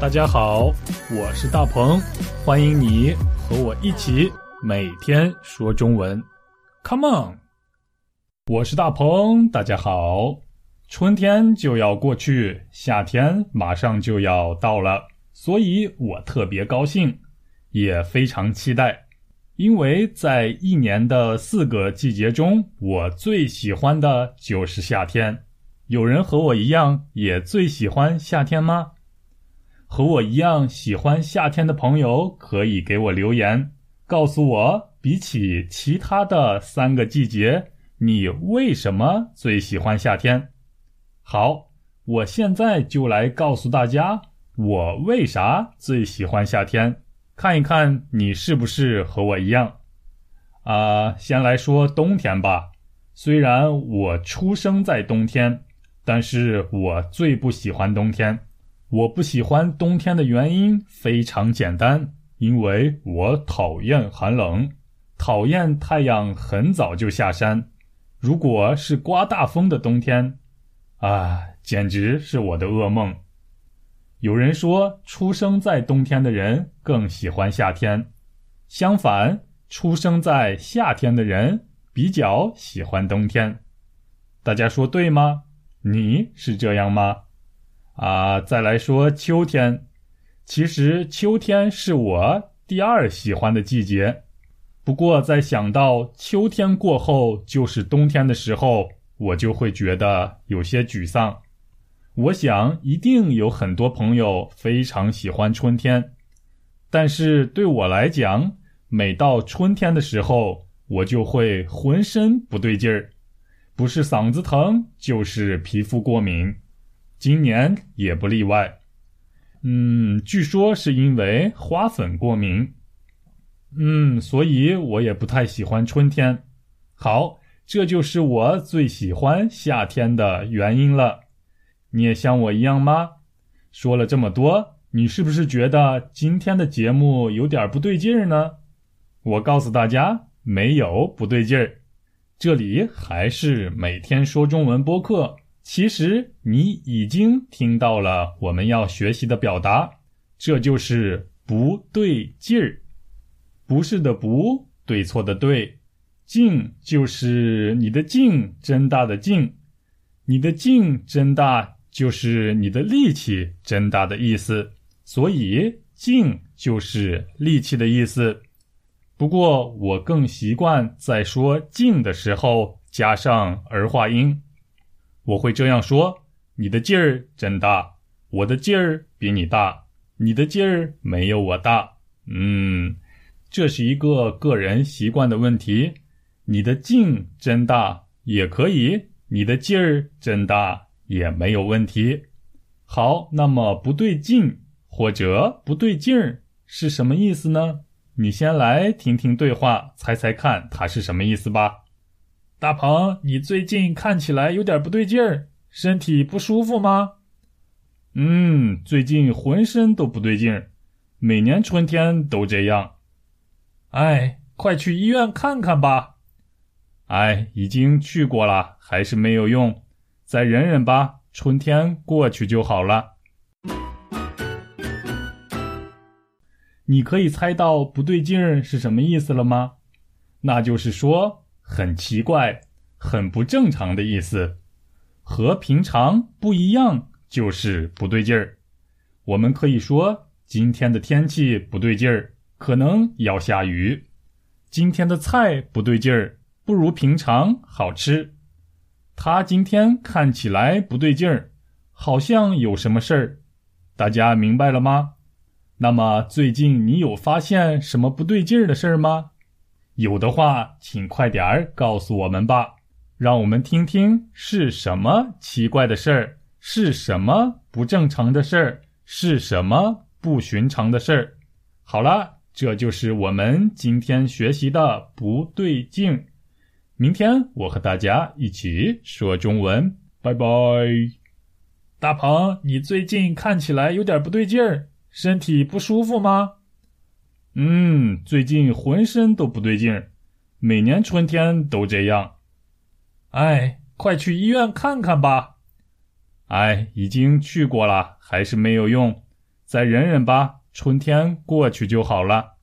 大家好，我是大鹏，欢迎你和我一起每天说中文。Come on，我是大鹏，大家好。春天就要过去，夏天马上就要到了，所以我特别高兴，也非常期待，因为在一年的四个季节中，我最喜欢的就是夏天。有人和我一样也最喜欢夏天吗？和我一样喜欢夏天的朋友可以给我留言，告诉我比起其他的三个季节，你为什么最喜欢夏天？好，我现在就来告诉大家我为啥最喜欢夏天，看一看你是不是和我一样。啊，先来说冬天吧。虽然我出生在冬天，但是我最不喜欢冬天。我不喜欢冬天的原因非常简单，因为我讨厌寒冷，讨厌太阳很早就下山。如果是刮大风的冬天，啊，简直是我的噩梦。有人说，出生在冬天的人更喜欢夏天，相反，出生在夏天的人比较喜欢冬天。大家说对吗？你是这样吗？啊，再来说秋天，其实秋天是我第二喜欢的季节。不过在想到秋天过后就是冬天的时候，我就会觉得有些沮丧。我想一定有很多朋友非常喜欢春天，但是对我来讲，每到春天的时候，我就会浑身不对劲儿，不是嗓子疼，就是皮肤过敏。今年也不例外，嗯，据说是因为花粉过敏，嗯，所以我也不太喜欢春天。好，这就是我最喜欢夏天的原因了。你也像我一样吗？说了这么多，你是不是觉得今天的节目有点不对劲儿呢？我告诉大家，没有不对劲儿，这里还是每天说中文播客。其实你已经听到了我们要学习的表达，这就是不对劲儿，不是的不对错的对，劲就是你的劲真大的劲，你的劲真大就是你的力气真大的意思，所以劲就是力气的意思。不过我更习惯在说劲的时候加上儿化音。我会这样说：“你的劲儿真大，我的劲儿比你大，你的劲儿没有我大。”嗯，这是一个个人习惯的问题。你的劲真大也可以，你的劲儿真大也没有问题。好，那么不对劲或者不对劲儿是什么意思呢？你先来听听对话，猜猜看它是什么意思吧。大鹏，你最近看起来有点不对劲儿，身体不舒服吗？嗯，最近浑身都不对劲儿，每年春天都这样。哎，快去医院看看吧。哎，已经去过了，还是没有用，再忍忍吧，春天过去就好了。你可以猜到不对劲儿是什么意思了吗？那就是说。很奇怪，很不正常的意思，和平常不一样，就是不对劲儿。我们可以说今天的天气不对劲儿，可能要下雨。今天的菜不对劲儿，不如平常好吃。他今天看起来不对劲儿，好像有什么事儿。大家明白了吗？那么最近你有发现什么不对劲儿的事儿吗？有的话，请快点儿告诉我们吧，让我们听听是什么奇怪的事儿，是什么不正常的事儿，是什么不寻常的事儿。好了，这就是我们今天学习的不对劲。明天我和大家一起说中文，拜拜。大鹏，你最近看起来有点不对劲儿，身体不舒服吗？嗯，最近浑身都不对劲儿，每年春天都这样。哎，快去医院看看吧。哎，已经去过了，还是没有用，再忍忍吧，春天过去就好了。